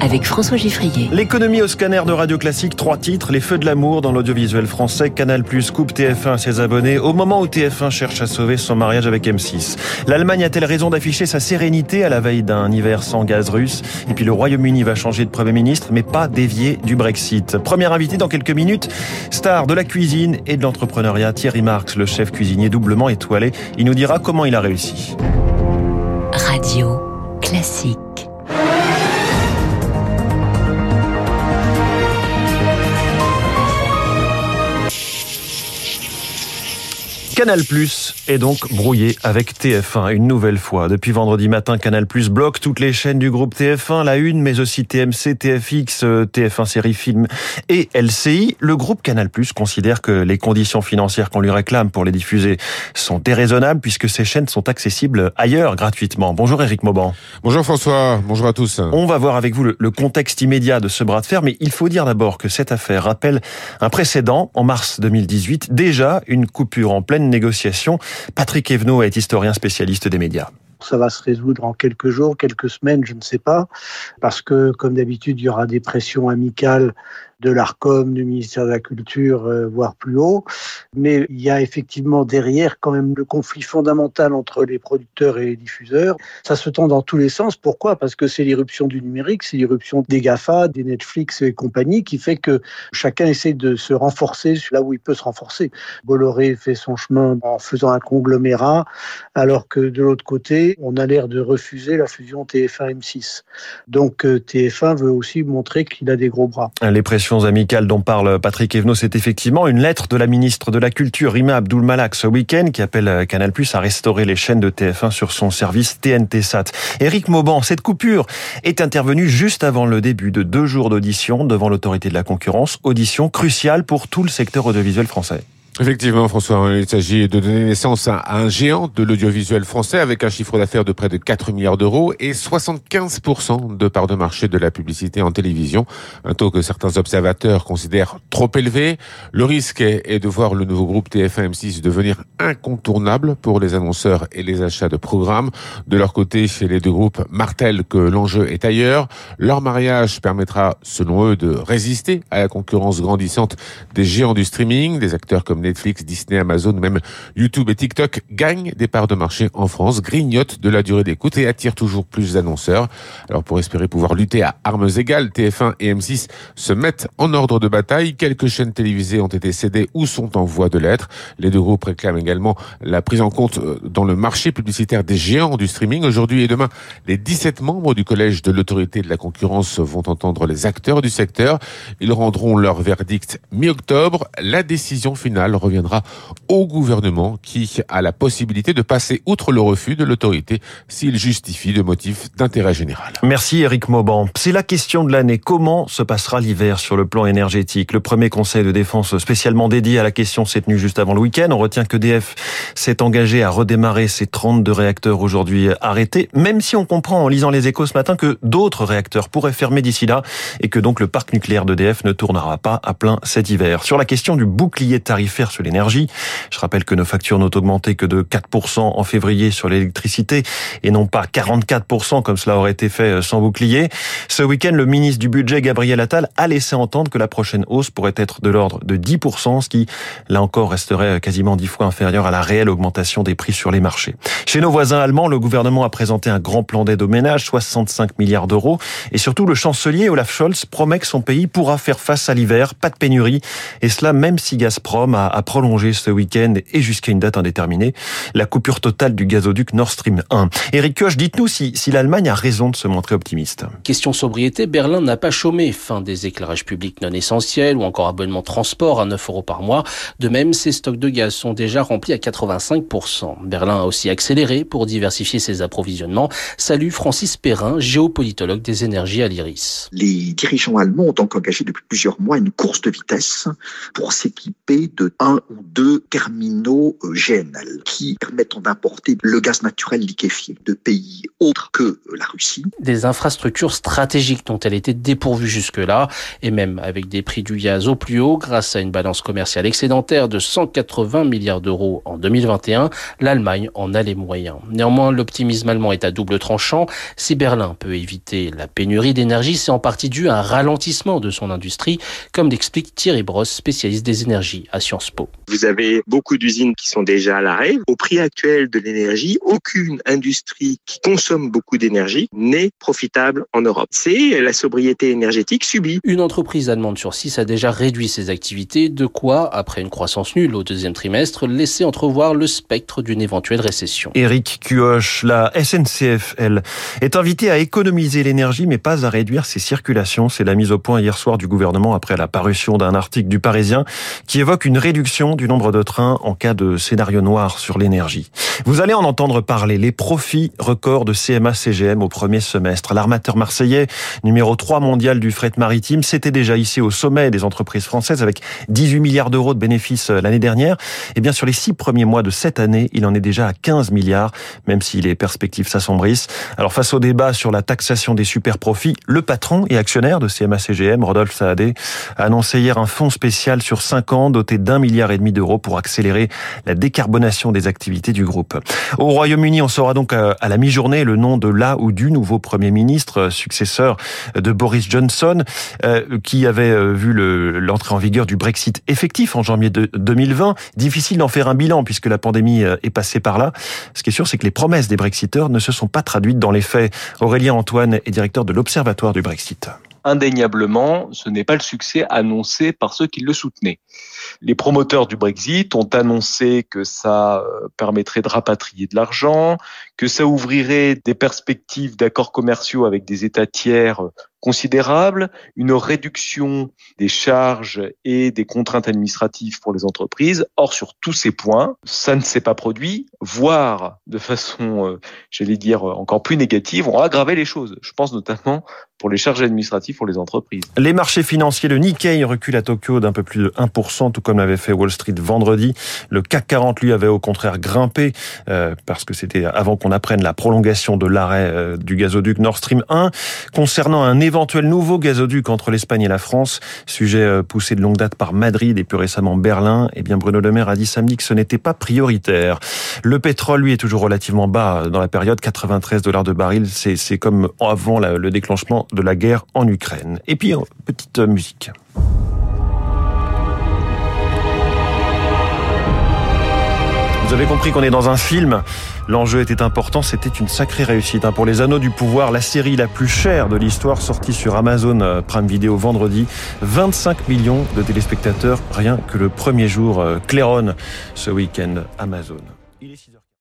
avec François Giffrier. L'économie au scanner de Radio Classique, trois titres, les feux de l'amour dans l'audiovisuel français, Canal+, coupe TF1 à ses abonnés, au moment où TF1 cherche à sauver son mariage avec M6. L'Allemagne a-t-elle raison d'afficher sa sérénité à la veille d'un hiver sans gaz russe? Et puis le Royaume-Uni va changer de Premier ministre, mais pas dévier du Brexit. Premier invité dans quelques minutes, star de la cuisine et de l'entrepreneuriat, Thierry Marx, le chef cuisinier doublement étoilé. Il nous dira comment il a réussi. Radio classique. Canal Plus est donc brouillé avec TF1 une nouvelle fois. Depuis vendredi matin, Canal Plus bloque toutes les chaînes du groupe TF1, la Une, mais aussi TMC, TFX, TF1 Série Film et LCI. Le groupe Canal Plus considère que les conditions financières qu'on lui réclame pour les diffuser sont déraisonnables puisque ces chaînes sont accessibles ailleurs gratuitement. Bonjour Eric Mauban. Bonjour François, bonjour à tous. On va voir avec vous le, le contexte immédiat de ce bras de fer, mais il faut dire d'abord que cette affaire rappelle un précédent en mars 2018, déjà une coupure en pleine négociation. Patrick Evenot est historien spécialiste des médias. Ça va se résoudre en quelques jours, quelques semaines, je ne sais pas, parce que comme d'habitude, il y aura des pressions amicales de l'ARCOM, du ministère de la Culture, euh, voire plus haut. Mais il y a effectivement derrière quand même le conflit fondamental entre les producteurs et les diffuseurs. Ça se tend dans tous les sens. Pourquoi? Parce que c'est l'irruption du numérique, c'est l'irruption des GAFA, des Netflix et compagnie qui fait que chacun essaie de se renforcer là où il peut se renforcer. Bolloré fait son chemin en faisant un conglomérat, alors que de l'autre côté, on a l'air de refuser la fusion TF1-M6. Donc euh, TF1 veut aussi montrer qu'il a des gros bras. Les pressions amicales dont parle Patrick Evenot, c'est effectivement une lettre de la ministre de la Culture, Rima Abdul Malak, ce week-end, qui appelle Canal Plus à restaurer les chaînes de TF1 sur son service TNT Sat. Éric Mauban, cette coupure est intervenue juste avant le début de deux jours d'audition devant l'autorité de la concurrence, audition cruciale pour tout le secteur audiovisuel français. Effectivement, François, il s'agit de donner naissance à un géant de l'audiovisuel français avec un chiffre d'affaires de près de 4 milliards d'euros et 75% de part de marché de la publicité en télévision, un taux que certains observateurs considèrent trop élevé. Le risque est de voir le nouveau groupe TF1 M6 devenir incontournable pour les annonceurs et les achats de programmes. De leur côté, chez les deux groupes martèlent que l'enjeu est ailleurs. Leur mariage permettra, selon eux, de résister à la concurrence grandissante des géants du streaming, des acteurs comme Netflix, Disney, Amazon, même YouTube et TikTok gagnent des parts de marché en France, grignotent de la durée d'écoute et attirent toujours plus d'annonceurs. Alors pour espérer pouvoir lutter à armes égales, TF1 et M6 se mettent en ordre de bataille. Quelques chaînes télévisées ont été cédées ou sont en voie de l'être. Les deux groupes réclament également la prise en compte euh, dans le marché publicitaire des géants du streaming. Aujourd'hui et demain, les 17 membres du collège de l'autorité de la concurrence vont entendre les acteurs du secteur. Ils rendront leur verdict mi-octobre. La décision finale reviendra au gouvernement qui a la possibilité de passer outre le refus de l'autorité s'il justifie de motifs d'intérêt général. Merci Eric Mauban. C'est la question de l'année. Comment se passera l'hiver sur le plan énergétique? Le premier conseil de défense spécialement dédié à la question s'est tenu juste avant le week-end. On retient que DF s'est engagé à redémarrer ses 32 réacteurs aujourd'hui arrêtés, même si on comprend en lisant les échos ce matin que d'autres réacteurs pourraient fermer d'ici là et que donc le parc nucléaire d'EDF ne tournera pas à plein cet hiver. Sur la question du bouclier tarifaire sur l'énergie, je rappelle que nos factures n'ont augmenté que de 4% en février sur l'électricité et non pas 44% comme cela aurait été fait sans bouclier. Ce week-end, le ministre du Budget, Gabriel Attal, a laissé entendre que la prochaine hausse pourrait être de l'ordre de 10%, ce qui, là encore, resterait quasiment 10 fois inférieur à la réelle augmentation des prix sur les marchés. Chez nos voisins allemands, le gouvernement a présenté un grand plan d'aide aux ménages, 65 milliards d'euros. Et surtout, le chancelier Olaf Scholz promet que son pays pourra faire face à l'hiver, pas de pénurie. Et cela même si Gazprom a, a prolongé ce week-end et jusqu'à une date indéterminée la coupure totale du gazoduc Nord Stream 1. Eric Koch, dites-nous si, si l'Allemagne a raison de se montrer optimiste. Question sobriété, Berlin n'a pas chômé. Fin des éclairages publics non essentiels ou encore abonnement transport à 9 euros par mois. De même, ses stocks de gaz sont déjà remplis à 85%. Berlin a aussi accéléré pour diversifier ses approvisionnements. Salut Francis Perrin, géopolitologue des énergies à l'IRIS. Les dirigeants allemands ont donc engagé depuis plusieurs mois une course de vitesse pour s'équiper de un ou deux terminaux GNL qui permettent d'importer le gaz naturel liquéfié de pays autres que la Russie. Des infrastructures stratégiques dont elle était dépourvue jusque-là, et même avec des prix du gaz au plus haut, grâce à une balance commerciale excédentaire de 180 milliards d'euros en 2021, l'Allemagne en a les moyens. Néanmoins, l'optimisme allemand est à double tranchant. Si Berlin peut éviter la pénurie d'énergie, c'est en partie dû à un ralentissement de son industrie, comme l'explique Thierry Brosse, spécialiste des énergies à Sciences Po. Vous avez beaucoup d'usines qui sont déjà à l'arrêt. Au prix actuel de l'énergie, aucune industrie qui consomme beaucoup d'énergie n'est profitable en Europe. C'est la sobriété énergétique subie. Une entreprise allemande sur six a déjà réduit ses activités, de quoi, après une croissance nulle au deuxième trimestre, laisser entrevoir le spectre d'une éventuelle récession. Éric Cuoche, la SNCF, elle, est invitée à économiser l'énergie, mais pas à réduire ses circulations. C'est la mise au point hier soir du gouvernement après la parution d'un article du Parisien qui évoque une réduction du nombre de trains en cas de scénario noir sur l'énergie. Vous allez en entendre parler. Les profits records de CMA-CGM au premier semestre. L'armateur marseillais, numéro 3 mondial du fret maritime, s'était déjà hissé au sommet des entreprises françaises avec 18 milliards d'euros de bénéfices euh, l'année dernière. Et eh bien, sur les six premiers mois de cette année, il en est déjà à 15 milliards, même si les perspectives s'assombrissent. Alors, face au débat sur la taxation des super profits, le patron et actionnaire de CMA-CGM, Rodolphe Saadé, a annoncé hier un fonds spécial sur 5 ans doté d'un milliard et demi d'euros pour accélérer la décarbonation des activités du groupe. Au Royaume-Uni, on saura donc euh, à la mi-journée le nom de la ou du nouveau Premier ministre, euh, successeur de Boris Johnson, euh, qui avait vu l'entrée en vigueur du Brexit effectif en janvier 2020. Difficile d'en faire un bilan puisque la pandémie est passée par là. Ce qui est sûr, c'est que les promesses des Brexiteurs ne se sont pas traduites dans les faits. Aurélien Antoine est directeur de l'Observatoire du Brexit indéniablement, ce n'est pas le succès annoncé par ceux qui le soutenaient. Les promoteurs du Brexit ont annoncé que ça euh, permettrait de rapatrier de l'argent, que ça ouvrirait des perspectives d'accords commerciaux avec des États tiers considérables, une réduction des charges et des contraintes administratives pour les entreprises. Or, sur tous ces points, ça ne s'est pas produit, voire de façon, euh, j'allais dire, encore plus négative, on a aggravé les choses. Je pense notamment pour les charges administratives pour les entreprises. Les marchés financiers, le Nikkei recule à Tokyo d'un peu plus de 1%, tout comme l'avait fait Wall Street vendredi. Le CAC 40, lui, avait au contraire grimpé, euh, parce que c'était avant qu'on apprenne la prolongation de l'arrêt euh, du gazoduc Nord Stream 1. Concernant un éventuel nouveau gazoduc entre l'Espagne et la France, sujet euh, poussé de longue date par Madrid et plus récemment Berlin, eh bien Bruno Le Maire a dit samedi que ce n'était pas prioritaire. Le pétrole, lui, est toujours relativement bas dans la période, 93 dollars de baril. C'est comme avant le déclenchement de la guerre en Ukraine. Et puis, petite musique. Vous avez compris qu'on est dans un film. L'enjeu était important, c'était une sacrée réussite. Hein. Pour les Anneaux du Pouvoir, la série la plus chère de l'histoire sortie sur Amazon euh, Prime Video vendredi. 25 millions de téléspectateurs, rien que le premier jour. Euh, Claironne, ce week-end, Amazon.